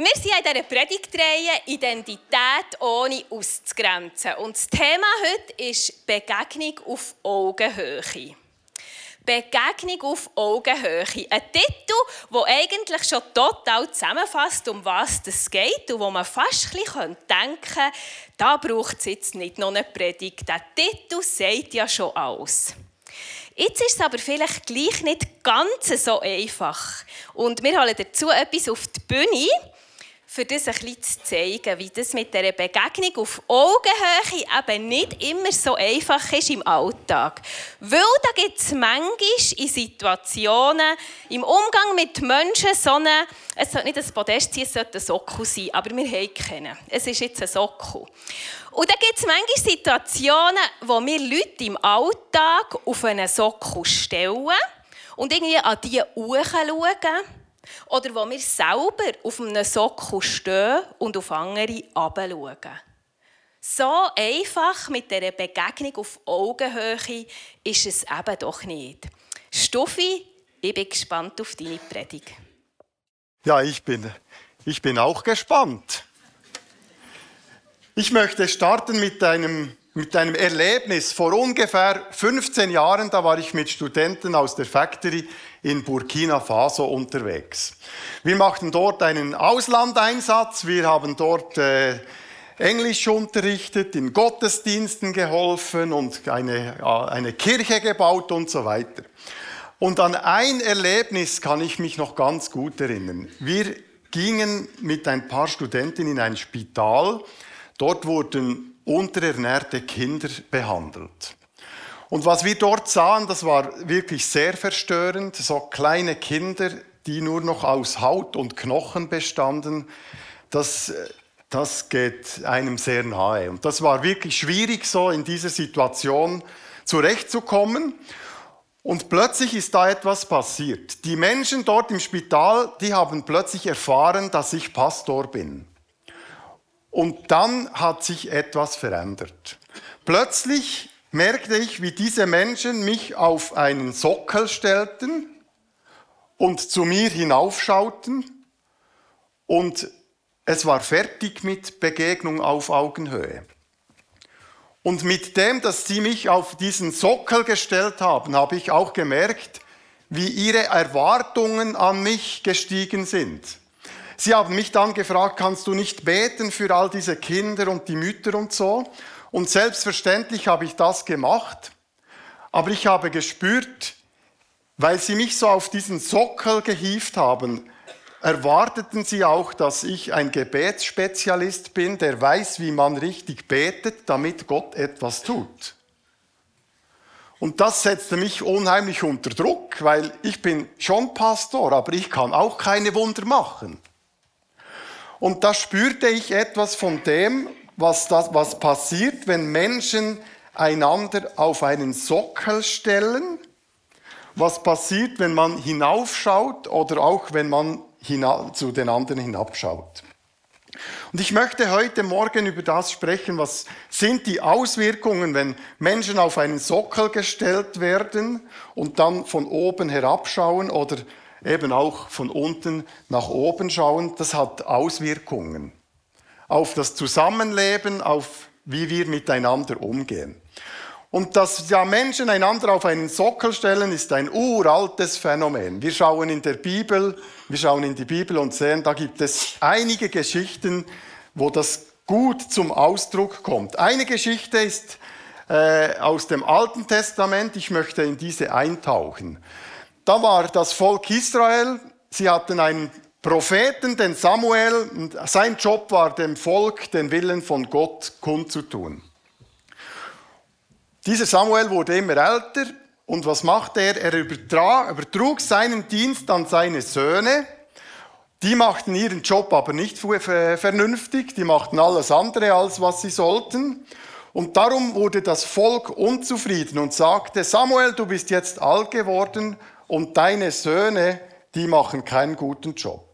Wir sind in dieser Predigtreihe Identität ohne auszugrenzen. Und das Thema heute ist Begegnung auf Augenhöhe. Begegnung auf Augenhöhe. Ein Titel, der eigentlich schon total zusammenfasst, um was es geht und wo man fast ein bisschen denken könnte, da braucht es jetzt nicht noch eine Predigt. Der Titel sagt ja schon alles. Jetzt ist es aber vielleicht gleich nicht ganz so einfach. Und wir holen dazu etwas auf die Bühne für das ein bisschen zu zeigen, wie das mit der Begegnung auf Augenhöhe eben nicht immer so einfach ist im Alltag. Weil da gibt es manchmal in Situationen, im Umgang mit Menschen, so eine, es sollte nicht ein Podest sein, es sollte ein Sockel sein, aber wir haben keinen. Es ist jetzt ein Sockel. Und da gibt es manchmal Situationen, wo wir Leute im Alltag auf einen Sockel stellen und irgendwie an die schauen oder wo wir selber auf einem Sockel stehen und auf andere herabschauen. So einfach mit dieser Begegnung auf Augenhöhe ist es eben doch nicht. Stuffi, ich bin gespannt auf deine Predigt. Ja, ich bin, ich bin auch gespannt. Ich möchte starten mit einem mit einem Erlebnis. Vor ungefähr 15 Jahren, da war ich mit Studenten aus der Factory in Burkina Faso unterwegs. Wir machten dort einen Auslandeinsatz, wir haben dort äh, Englisch unterrichtet, in Gottesdiensten geholfen und eine, äh, eine Kirche gebaut und so weiter. Und an ein Erlebnis kann ich mich noch ganz gut erinnern. Wir gingen mit ein paar Studenten in ein Spital. Dort wurden unterernährte Kinder behandelt. Und was wir dort sahen, das war wirklich sehr verstörend. So kleine Kinder, die nur noch aus Haut und Knochen bestanden, das, das geht einem sehr nahe. Und das war wirklich schwierig, so in dieser Situation zurechtzukommen. Und plötzlich ist da etwas passiert. Die Menschen dort im Spital, die haben plötzlich erfahren, dass ich Pastor bin. Und dann hat sich etwas verändert. Plötzlich merkte ich, wie diese Menschen mich auf einen Sockel stellten und zu mir hinaufschauten. Und es war fertig mit Begegnung auf Augenhöhe. Und mit dem, dass sie mich auf diesen Sockel gestellt haben, habe ich auch gemerkt, wie ihre Erwartungen an mich gestiegen sind. Sie haben mich dann gefragt, kannst du nicht beten für all diese Kinder und die Mütter und so? Und selbstverständlich habe ich das gemacht. Aber ich habe gespürt, weil sie mich so auf diesen Sockel gehievt haben, erwarteten sie auch, dass ich ein Gebetsspezialist bin, der weiß, wie man richtig betet, damit Gott etwas tut. Und das setzte mich unheimlich unter Druck, weil ich bin schon Pastor, aber ich kann auch keine Wunder machen. Und da spürte ich etwas von dem, was, das, was passiert, wenn Menschen einander auf einen Sockel stellen. Was passiert, wenn man hinaufschaut oder auch wenn man zu den anderen hinabschaut. Und ich möchte heute Morgen über das sprechen, was sind die Auswirkungen, wenn Menschen auf einen Sockel gestellt werden und dann von oben herabschauen oder eben auch von unten nach oben schauen, das hat Auswirkungen auf das Zusammenleben, auf wie wir miteinander umgehen. Und dass ja Menschen einander auf einen Sockel stellen, ist ein uraltes Phänomen. Wir schauen in der Bibel, wir schauen in die Bibel und sehen, da gibt es einige Geschichten, wo das gut zum Ausdruck kommt. Eine Geschichte ist äh, aus dem Alten Testament, ich möchte in diese eintauchen. Da war das Volk Israel, sie hatten einen Propheten, den Samuel, sein Job war dem Volk den Willen von Gott kundzutun. Dieser Samuel wurde immer älter und was machte er? Er übertrug seinen Dienst an seine Söhne. Die machten ihren Job aber nicht vernünftig, die machten alles andere, als was sie sollten. Und darum wurde das Volk unzufrieden und sagte, Samuel, du bist jetzt alt geworden und deine Söhne, die machen keinen guten Job.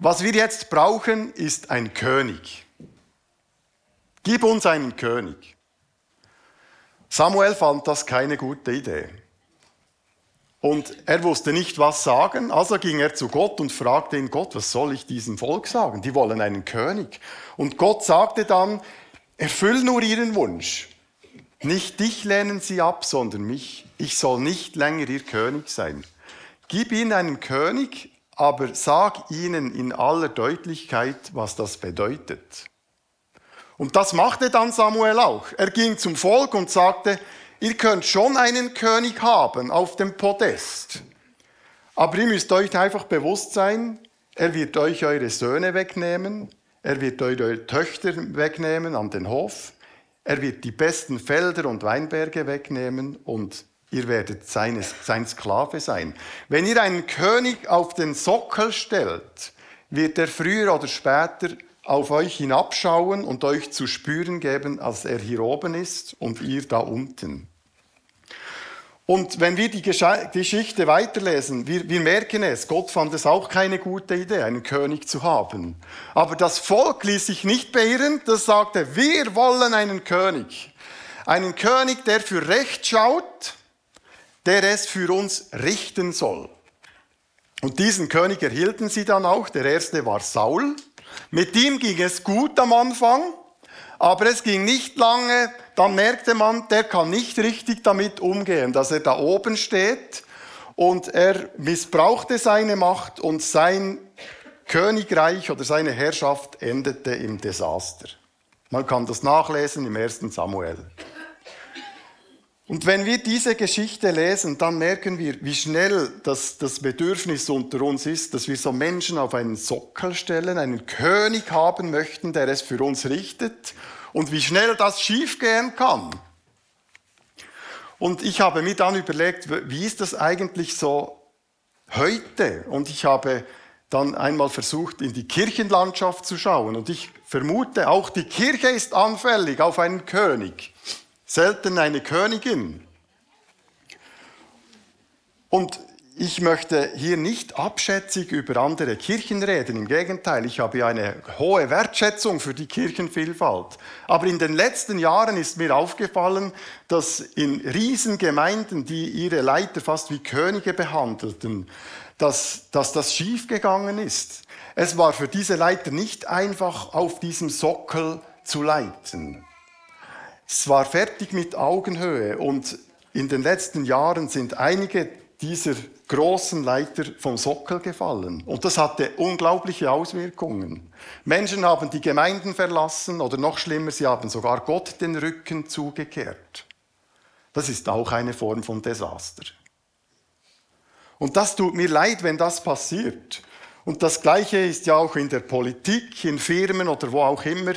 Was wir jetzt brauchen, ist ein König. Gib uns einen König. Samuel fand das keine gute Idee. Und er wusste nicht, was sagen, also ging er zu Gott und fragte ihn, Gott, was soll ich diesem Volk sagen? Die wollen einen König. Und Gott sagte dann, erfüll nur ihren Wunsch. Nicht dich lehnen sie ab, sondern mich. Ich soll nicht länger ihr König sein. Gib ihnen einen König, aber sag ihnen in aller Deutlichkeit, was das bedeutet. Und das machte dann Samuel auch. Er ging zum Volk und sagte, ihr könnt schon einen König haben auf dem Podest, aber ihr müsst euch einfach bewusst sein, er wird euch eure Söhne wegnehmen, er wird eure Töchter wegnehmen an den Hof, er wird die besten Felder und Weinberge wegnehmen und ihr werdet seine, sein Sklave sein. Wenn ihr einen König auf den Sockel stellt, wird er früher oder später auf euch hinabschauen und euch zu spüren geben, als er hier oben ist und ihr da unten. Und wenn wir die Geschichte weiterlesen, wir, wir, merken es, Gott fand es auch keine gute Idee, einen König zu haben. Aber das Volk ließ sich nicht beirren, das sagte, wir wollen einen König. Einen König, der für Recht schaut, der es für uns richten soll. Und diesen König erhielten sie dann auch. Der erste war Saul. Mit ihm ging es gut am Anfang, aber es ging nicht lange, dann merkte man, der kann nicht richtig damit umgehen, dass er da oben steht und er missbrauchte seine Macht und sein Königreich oder seine Herrschaft endete im Desaster. Man kann das nachlesen im 1. Samuel. Und wenn wir diese Geschichte lesen, dann merken wir, wie schnell das, das Bedürfnis unter uns ist, dass wir so Menschen auf einen Sockel stellen, einen König haben möchten, der es für uns richtet und wie schnell das schiefgehen kann. Und ich habe mir dann überlegt, wie ist das eigentlich so heute? Und ich habe dann einmal versucht, in die Kirchenlandschaft zu schauen. Und ich vermute, auch die Kirche ist anfällig auf einen König selten eine Königin. Und ich möchte hier nicht abschätzig über andere Kirchen reden. Im Gegenteil, ich habe eine hohe Wertschätzung für die Kirchenvielfalt. Aber in den letzten Jahren ist mir aufgefallen, dass in Riesengemeinden, die ihre Leiter fast wie Könige behandelten, dass, dass das schiefgegangen ist. Es war für diese Leiter nicht einfach, auf diesem Sockel zu leiten. Es war fertig mit Augenhöhe und in den letzten Jahren sind einige dieser großen Leiter vom Sockel gefallen. Und das hatte unglaubliche Auswirkungen. Menschen haben die Gemeinden verlassen oder noch schlimmer, sie haben sogar Gott den Rücken zugekehrt. Das ist auch eine Form von Desaster. Und das tut mir leid, wenn das passiert. Und das Gleiche ist ja auch in der Politik, in Firmen oder wo auch immer.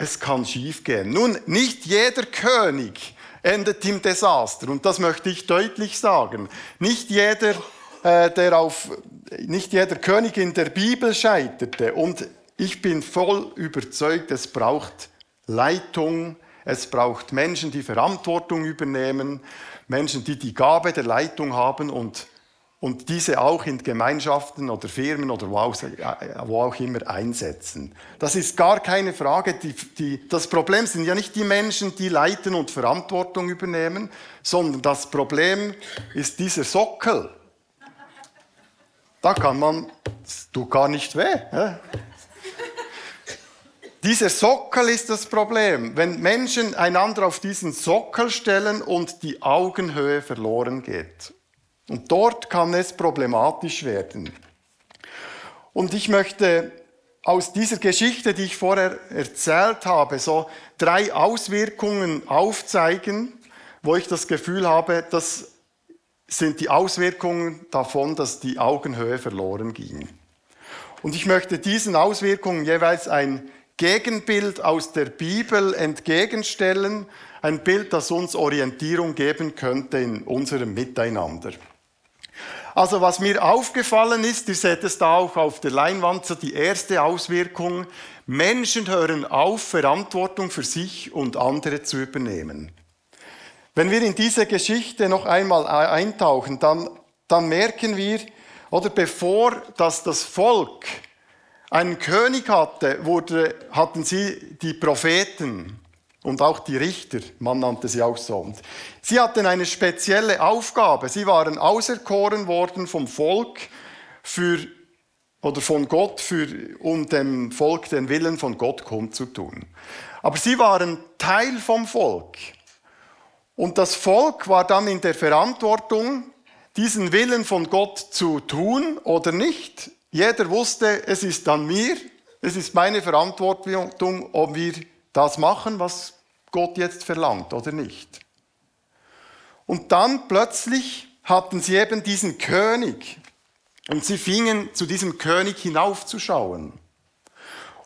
Es kann schiefgehen. Nun, nicht jeder König endet im Desaster. Und das möchte ich deutlich sagen. Nicht jeder, äh, der auf, nicht jeder König in der Bibel scheiterte. Und ich bin voll überzeugt, es braucht Leitung, es braucht Menschen, die Verantwortung übernehmen, Menschen, die die Gabe der Leitung haben und und diese auch in Gemeinschaften oder Firmen oder wo auch, immer einsetzen. Das ist gar keine Frage. Die, die, das Problem sind ja nicht die Menschen, die leiten und Verantwortung übernehmen, sondern das Problem ist dieser Sockel. Da kann man, tut gar nicht weh. Ja? Dieser Sockel ist das Problem. Wenn Menschen einander auf diesen Sockel stellen und die Augenhöhe verloren geht. Und dort kann es problematisch werden. Und ich möchte aus dieser Geschichte, die ich vorher erzählt habe, so drei Auswirkungen aufzeigen, wo ich das Gefühl habe, das sind die Auswirkungen davon, dass die Augenhöhe verloren ging. Und ich möchte diesen Auswirkungen jeweils ein Gegenbild aus der Bibel entgegenstellen, ein Bild, das uns Orientierung geben könnte in unserem Miteinander. Also was mir aufgefallen ist, ihr seht es da auch auf der Leinwand, so die erste Auswirkung, Menschen hören auf, Verantwortung für sich und andere zu übernehmen. Wenn wir in diese Geschichte noch einmal eintauchen, dann, dann merken wir, oder bevor dass das Volk einen König hatte, wurde, hatten sie die Propheten. Und auch die Richter, man nannte sie auch so. Und sie hatten eine spezielle Aufgabe. Sie waren auserkoren worden vom Volk für, oder von Gott, für, um dem Volk den Willen von Gott kundzutun. Aber sie waren Teil vom Volk. Und das Volk war dann in der Verantwortung, diesen Willen von Gott zu tun oder nicht. Jeder wusste, es ist an mir, es ist meine Verantwortung, ob wir das machen, was Gott jetzt verlangt oder nicht. Und dann plötzlich hatten sie eben diesen König und sie fingen zu diesem König hinaufzuschauen.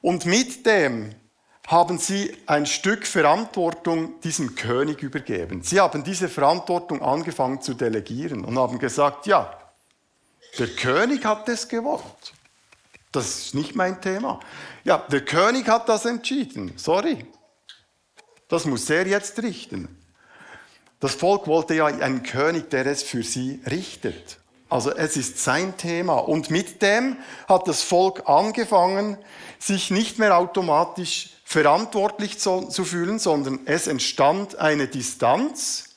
Und mit dem haben sie ein Stück Verantwortung diesem König übergeben. Sie haben diese Verantwortung angefangen zu delegieren und haben gesagt, ja, der König hat es gewollt. Das ist nicht mein Thema. Ja, der König hat das entschieden. Sorry. Das muss er jetzt richten. Das Volk wollte ja einen König, der es für sie richtet. Also es ist sein Thema. Und mit dem hat das Volk angefangen, sich nicht mehr automatisch verantwortlich zu, zu fühlen, sondern es entstand eine Distanz.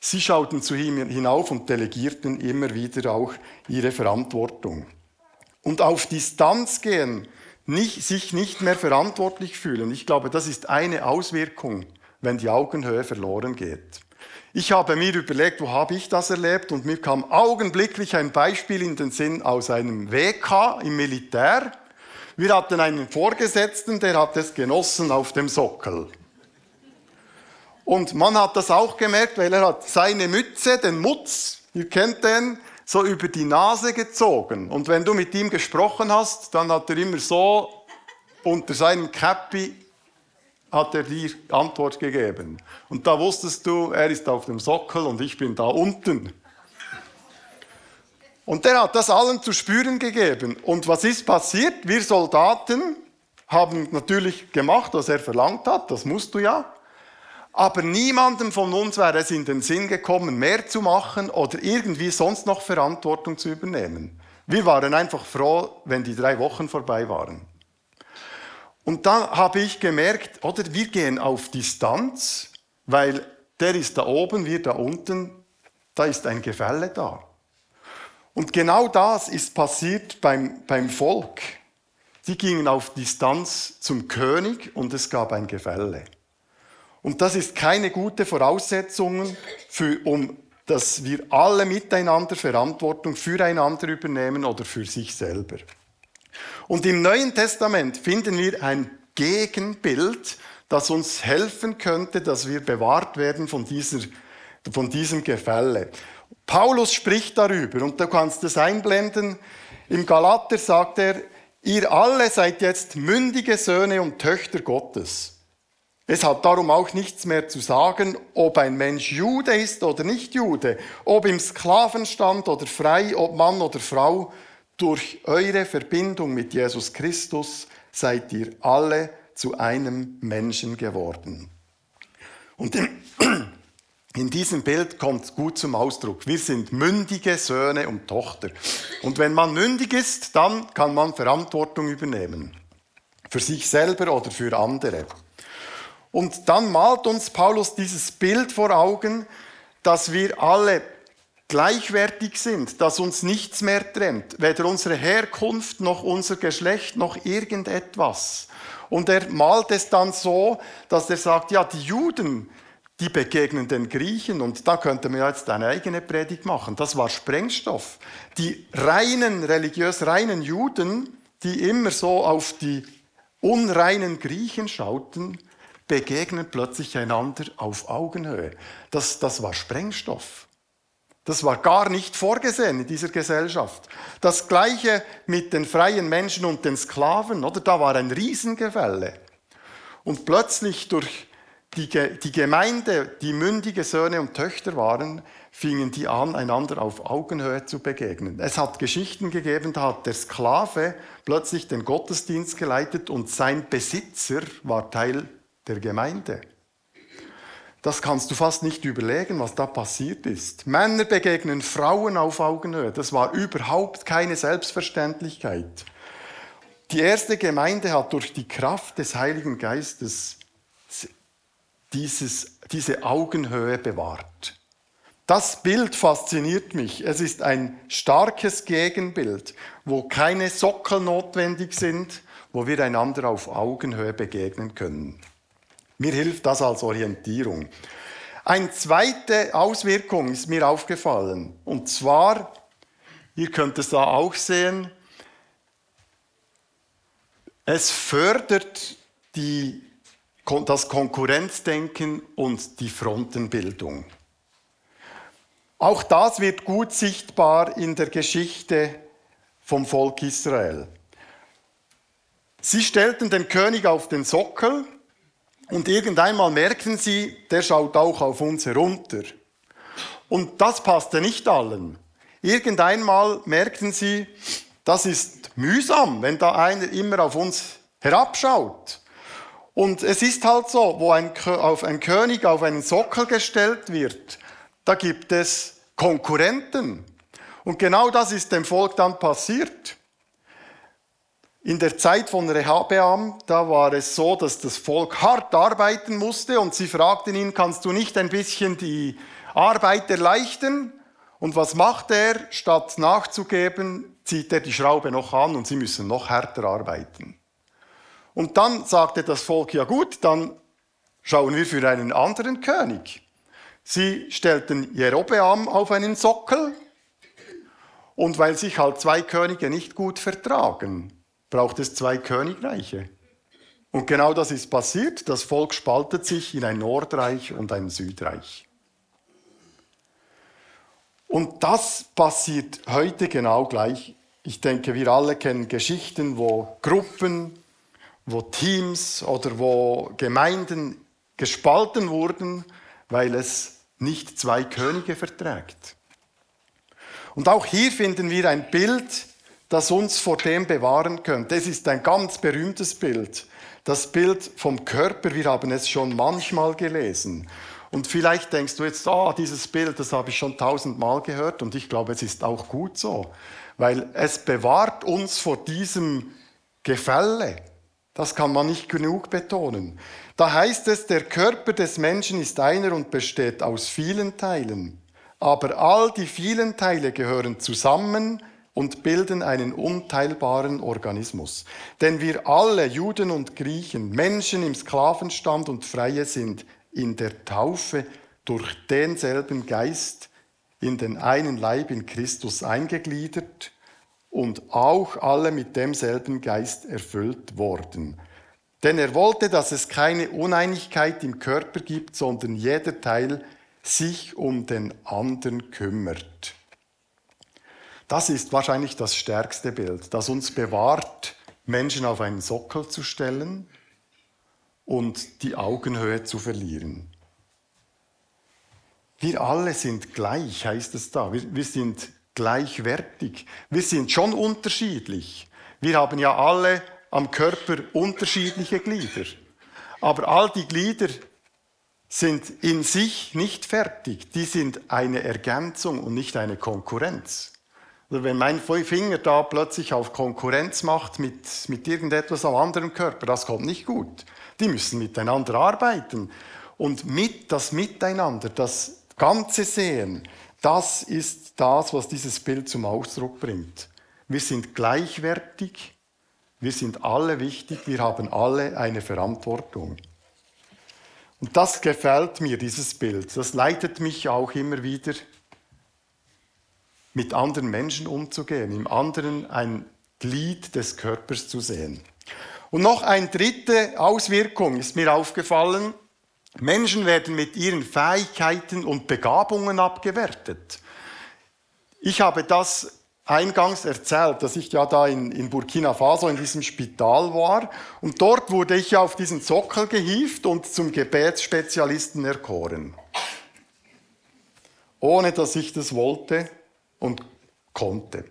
Sie schauten zu ihm hinauf und delegierten immer wieder auch ihre Verantwortung. Und auf Distanz gehen, nicht, sich nicht mehr verantwortlich fühlen, ich glaube, das ist eine Auswirkung, wenn die Augenhöhe verloren geht. Ich habe mir überlegt, wo habe ich das erlebt und mir kam augenblicklich ein Beispiel in den Sinn aus einem WK im Militär. Wir hatten einen Vorgesetzten, der hat es genossen auf dem Sockel. Und man hat das auch gemerkt, weil er hat seine Mütze, den Mutz, ihr kennt den, so über die Nase gezogen. Und wenn du mit ihm gesprochen hast, dann hat er immer so unter seinem Käppi hat er die Antwort gegeben. Und da wusstest du, er ist auf dem Sockel und ich bin da unten. Und der hat das allen zu spüren gegeben. Und was ist passiert? Wir Soldaten haben natürlich gemacht, was er verlangt hat, das musst du ja. Aber niemandem von uns wäre es in den Sinn gekommen, mehr zu machen oder irgendwie sonst noch Verantwortung zu übernehmen. Wir waren einfach froh, wenn die drei Wochen vorbei waren. Und dann habe ich gemerkt, oder wir gehen auf Distanz, weil der ist da oben, wir da unten, da ist ein Gefälle da. Und genau das ist passiert beim, beim Volk. Sie gingen auf Distanz zum König und es gab ein Gefälle. Und das ist keine gute Voraussetzung, für, um dass wir alle miteinander Verantwortung füreinander übernehmen oder für sich selber. Und im Neuen Testament finden wir ein Gegenbild, das uns helfen könnte, dass wir bewahrt werden von, dieser, von diesem Gefälle. Paulus spricht darüber und du kannst es einblenden. Im Galater sagt er, ihr alle seid jetzt mündige Söhne und Töchter Gottes. Es hat darum auch nichts mehr zu sagen, ob ein Mensch Jude ist oder nicht Jude, ob im Sklavenstand oder frei, ob Mann oder Frau. Durch eure Verbindung mit Jesus Christus seid ihr alle zu einem Menschen geworden. Und in, diesem Bild kommt gut zum Ausdruck. Wir sind mündige Söhne und Tochter. Und wenn man mündig ist, dann kann man Verantwortung übernehmen. Für sich selber oder für andere. Und dann malt uns Paulus dieses Bild vor Augen, dass wir alle gleichwertig sind, dass uns nichts mehr trennt, weder unsere Herkunft noch unser Geschlecht noch irgendetwas. Und er malt es dann so, dass er sagt, ja, die Juden, die begegnen den Griechen und da könnte man jetzt eine eigene Predigt machen. Das war Sprengstoff. Die reinen, religiös reinen Juden, die immer so auf die unreinen Griechen schauten, begegnen plötzlich einander auf Augenhöhe. Das, das war Sprengstoff. Das war gar nicht vorgesehen in dieser Gesellschaft. Das gleiche mit den freien Menschen und den Sklaven, oder? Da war ein Riesengefälle. Und plötzlich durch die, die Gemeinde, die mündige Söhne und Töchter waren, fingen die an, einander auf Augenhöhe zu begegnen. Es hat Geschichten gegeben, da hat der Sklave plötzlich den Gottesdienst geleitet und sein Besitzer war Teil der Gemeinde. Das kannst du fast nicht überlegen, was da passiert ist. Männer begegnen Frauen auf Augenhöhe. Das war überhaupt keine Selbstverständlichkeit. Die erste Gemeinde hat durch die Kraft des Heiligen Geistes dieses, diese Augenhöhe bewahrt. Das Bild fasziniert mich. Es ist ein starkes Gegenbild, wo keine Sockel notwendig sind, wo wir einander auf Augenhöhe begegnen können. Mir hilft das als Orientierung. Eine zweite Auswirkung ist mir aufgefallen. Und zwar, ihr könnt es da auch sehen, es fördert die, das Konkurrenzdenken und die Frontenbildung. Auch das wird gut sichtbar in der Geschichte vom Volk Israel. Sie stellten den König auf den Sockel und irgendeinmal merken sie, der schaut auch auf uns herunter. Und das passte nicht allen. Irgendeinmal merkten sie, das ist mühsam, wenn da einer immer auf uns herabschaut. Und es ist halt so, wo ein, auf ein König auf einen Sockel gestellt wird, da gibt es Konkurrenten. Und genau das ist dem Volk dann passiert. In der Zeit von Rehabeam, da war es so, dass das Volk hart arbeiten musste und sie fragten ihn, kannst du nicht ein bisschen die Arbeit erleichtern? Und was macht er? Statt nachzugeben, zieht er die Schraube noch an und sie müssen noch härter arbeiten. Und dann sagte das Volk, ja gut, dann schauen wir für einen anderen König. Sie stellten Jerobeam auf einen Sockel und weil sich halt zwei Könige nicht gut vertragen, braucht es zwei Königreiche. Und genau das ist passiert. Das Volk spaltet sich in ein Nordreich und ein Südreich. Und das passiert heute genau gleich. Ich denke, wir alle kennen Geschichten, wo Gruppen, wo Teams oder wo Gemeinden gespalten wurden, weil es nicht zwei Könige verträgt. Und auch hier finden wir ein Bild, das uns vor dem bewahren könnte. Es ist ein ganz berühmtes Bild. Das Bild vom Körper, wir haben es schon manchmal gelesen. Und vielleicht denkst du jetzt, ah, dieses Bild, das habe ich schon tausendmal gehört und ich glaube, es ist auch gut so, weil es bewahrt uns vor diesem Gefälle. Das kann man nicht genug betonen. Da heißt es, der Körper des Menschen ist einer und besteht aus vielen Teilen. Aber all die vielen Teile gehören zusammen und bilden einen unteilbaren Organismus. Denn wir alle, Juden und Griechen, Menschen im Sklavenstand und Freie sind in der Taufe durch denselben Geist in den einen Leib in Christus eingegliedert und auch alle mit demselben Geist erfüllt worden. Denn er wollte, dass es keine Uneinigkeit im Körper gibt, sondern jeder Teil sich um den anderen kümmert. Das ist wahrscheinlich das stärkste Bild, das uns bewahrt, Menschen auf einen Sockel zu stellen und die Augenhöhe zu verlieren. Wir alle sind gleich, heißt es da. Wir, wir sind gleichwertig. Wir sind schon unterschiedlich. Wir haben ja alle am Körper unterschiedliche Glieder. Aber all die Glieder sind in sich nicht fertig. Die sind eine Ergänzung und nicht eine Konkurrenz. Oder wenn mein Finger da plötzlich auf Konkurrenz macht mit, mit irgendetwas am anderen Körper, das kommt nicht gut. Die müssen miteinander arbeiten. Und mit das Miteinander, das Ganze sehen, das ist das, was dieses Bild zum Ausdruck bringt. Wir sind gleichwertig, wir sind alle wichtig, wir haben alle eine Verantwortung. Und das gefällt mir, dieses Bild. Das leitet mich auch immer wieder mit anderen Menschen umzugehen, im anderen ein Glied des Körpers zu sehen. Und noch eine dritte Auswirkung ist mir aufgefallen. Menschen werden mit ihren Fähigkeiten und Begabungen abgewertet. Ich habe das eingangs erzählt, dass ich ja da in, in, Burkina Faso in diesem Spital war und dort wurde ich auf diesen Sockel gehievt und zum Gebetsspezialisten erkoren. Ohne dass ich das wollte, und konnte.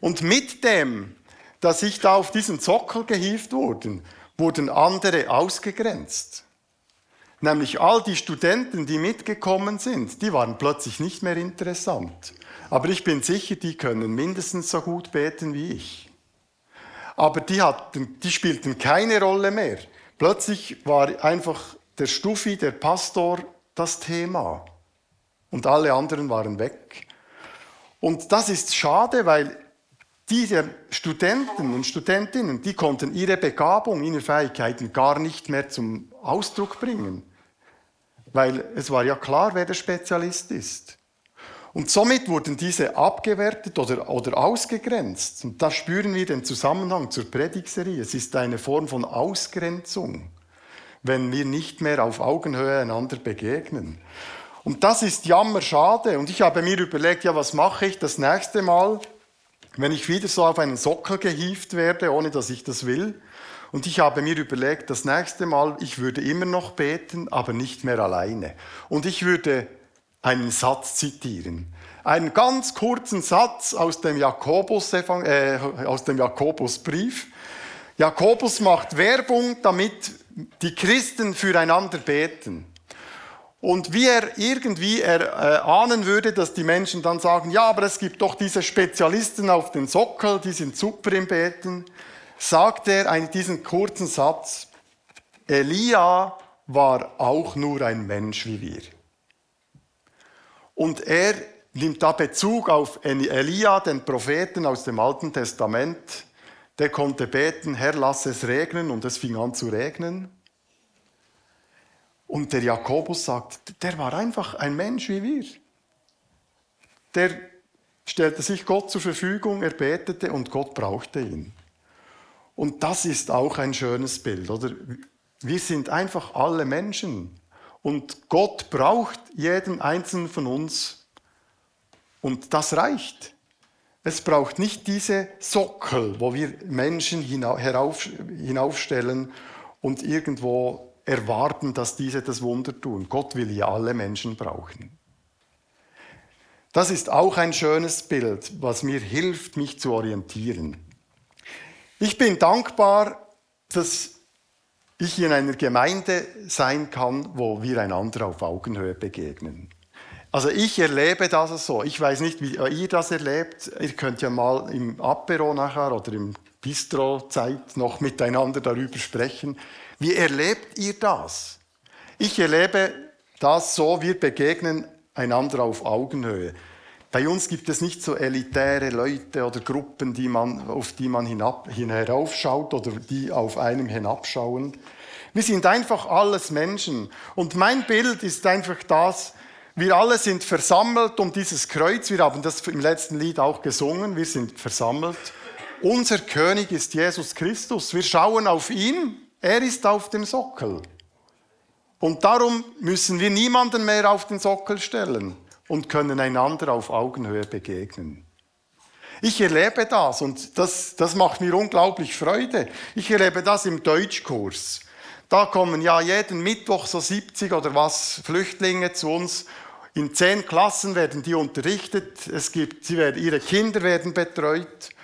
Und mit dem, dass ich da auf diesen Sockel gehievt wurde, wurden andere ausgegrenzt. Nämlich all die Studenten, die mitgekommen sind, die waren plötzlich nicht mehr interessant. Aber ich bin sicher, die können mindestens so gut beten wie ich. Aber die, hatten, die spielten keine Rolle mehr. Plötzlich war einfach der Stufi, der Pastor, das Thema. Und alle anderen waren weg. Und das ist schade, weil diese Studenten und Studentinnen, die konnten ihre Begabung, ihre Fähigkeiten gar nicht mehr zum Ausdruck bringen. Weil es war ja klar, wer der Spezialist ist. Und somit wurden diese abgewertet oder, oder ausgegrenzt. Und da spüren wir den Zusammenhang zur Predigserie. Es ist eine Form von Ausgrenzung, wenn wir nicht mehr auf Augenhöhe einander begegnen. Und das ist jammerschade. Und ich habe mir überlegt, ja, was mache ich das nächste Mal, wenn ich wieder so auf einen Sockel gehievt werde, ohne dass ich das will. Und ich habe mir überlegt, das nächste Mal, ich würde immer noch beten, aber nicht mehr alleine. Und ich würde einen Satz zitieren. Einen ganz kurzen Satz aus dem, Jakobus, äh, aus dem Jakobusbrief. Jakobus macht Werbung, damit die Christen füreinander beten. Und wie er irgendwie erahnen äh, würde, dass die Menschen dann sagen, ja, aber es gibt doch diese Spezialisten auf den Sockel, die sind super im Beten, sagt er einen, diesen kurzen Satz, Elia war auch nur ein Mensch wie wir. Und er nimmt da Bezug auf Elia, den Propheten aus dem Alten Testament. Der konnte beten, Herr, lass es regnen, und es fing an zu regnen. Und der Jakobus sagt, der war einfach ein Mensch wie wir. Der stellte sich Gott zur Verfügung, er betete und Gott brauchte ihn. Und das ist auch ein schönes Bild, oder? Wir sind einfach alle Menschen. Und Gott braucht jeden einzelnen von uns. Und das reicht. Es braucht nicht diese Sockel, wo wir Menschen hinaufstellen und irgendwo erwarten, dass diese das Wunder tun. Gott will ja alle Menschen brauchen. Das ist auch ein schönes Bild, was mir hilft, mich zu orientieren. Ich bin dankbar, dass ich in einer Gemeinde sein kann, wo wir einander auf Augenhöhe begegnen. Also ich erlebe das so. Ich weiß nicht, wie ihr das erlebt. Ihr könnt ja mal im Apero nachher oder im Bistro-Zeit noch miteinander darüber sprechen. Wie erlebt ihr das? Ich erlebe das so, wir begegnen einander auf Augenhöhe. Bei uns gibt es nicht so elitäre Leute oder Gruppen, die man, auf die man hinab, hinaufschaut oder die auf einem hinabschauen. Wir sind einfach alles Menschen. Und mein Bild ist einfach das, wir alle sind versammelt um dieses Kreuz. Wir haben das im letzten Lied auch gesungen. Wir sind versammelt. Unser König ist Jesus Christus. Wir schauen auf ihn. Er ist auf dem Sockel. Und darum müssen wir niemanden mehr auf den Sockel stellen und können einander auf Augenhöhe begegnen. Ich erlebe das und das, das macht mir unglaublich Freude. Ich erlebe das im Deutschkurs. Da kommen ja jeden Mittwoch so 70 oder was Flüchtlinge zu uns. In zehn Klassen werden die unterrichtet. Es gibt, sie werden, ihre Kinder werden betreut.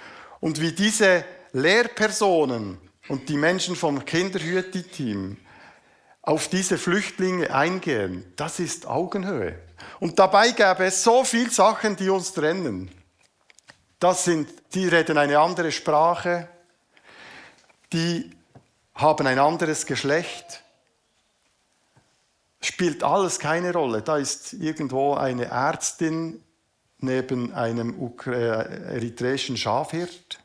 Und wie diese Lehrpersonen und die Menschen vom Kinderhüte-Team auf diese Flüchtlinge eingehen, das ist Augenhöhe. Und dabei gäbe es so viele Sachen, die uns trennen. Das sind, die reden eine andere Sprache, die haben ein anderes Geschlecht. Spielt alles keine Rolle. Da ist irgendwo eine Ärztin neben einem äh, eritreischen Schafhirt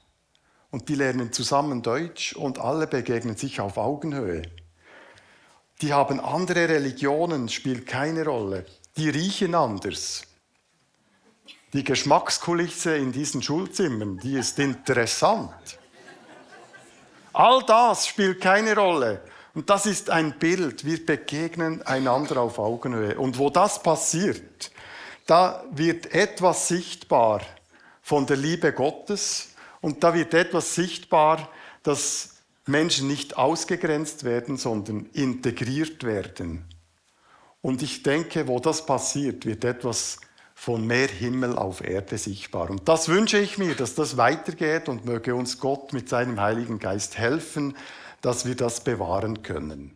und die lernen zusammen Deutsch und alle begegnen sich auf Augenhöhe. Die haben andere Religionen, spielt keine Rolle. Die riechen anders. Die Geschmackskulisse in diesen Schulzimmern, die ist interessant. All das spielt keine Rolle. Und das ist ein Bild. Wir begegnen einander auf Augenhöhe. Und wo das passiert, da wird etwas sichtbar von der Liebe Gottes und da wird etwas sichtbar, dass Menschen nicht ausgegrenzt werden, sondern integriert werden. Und ich denke, wo das passiert, wird etwas von mehr Himmel auf Erde sichtbar. Und das wünsche ich mir, dass das weitergeht und möge uns Gott mit seinem Heiligen Geist helfen, dass wir das bewahren können.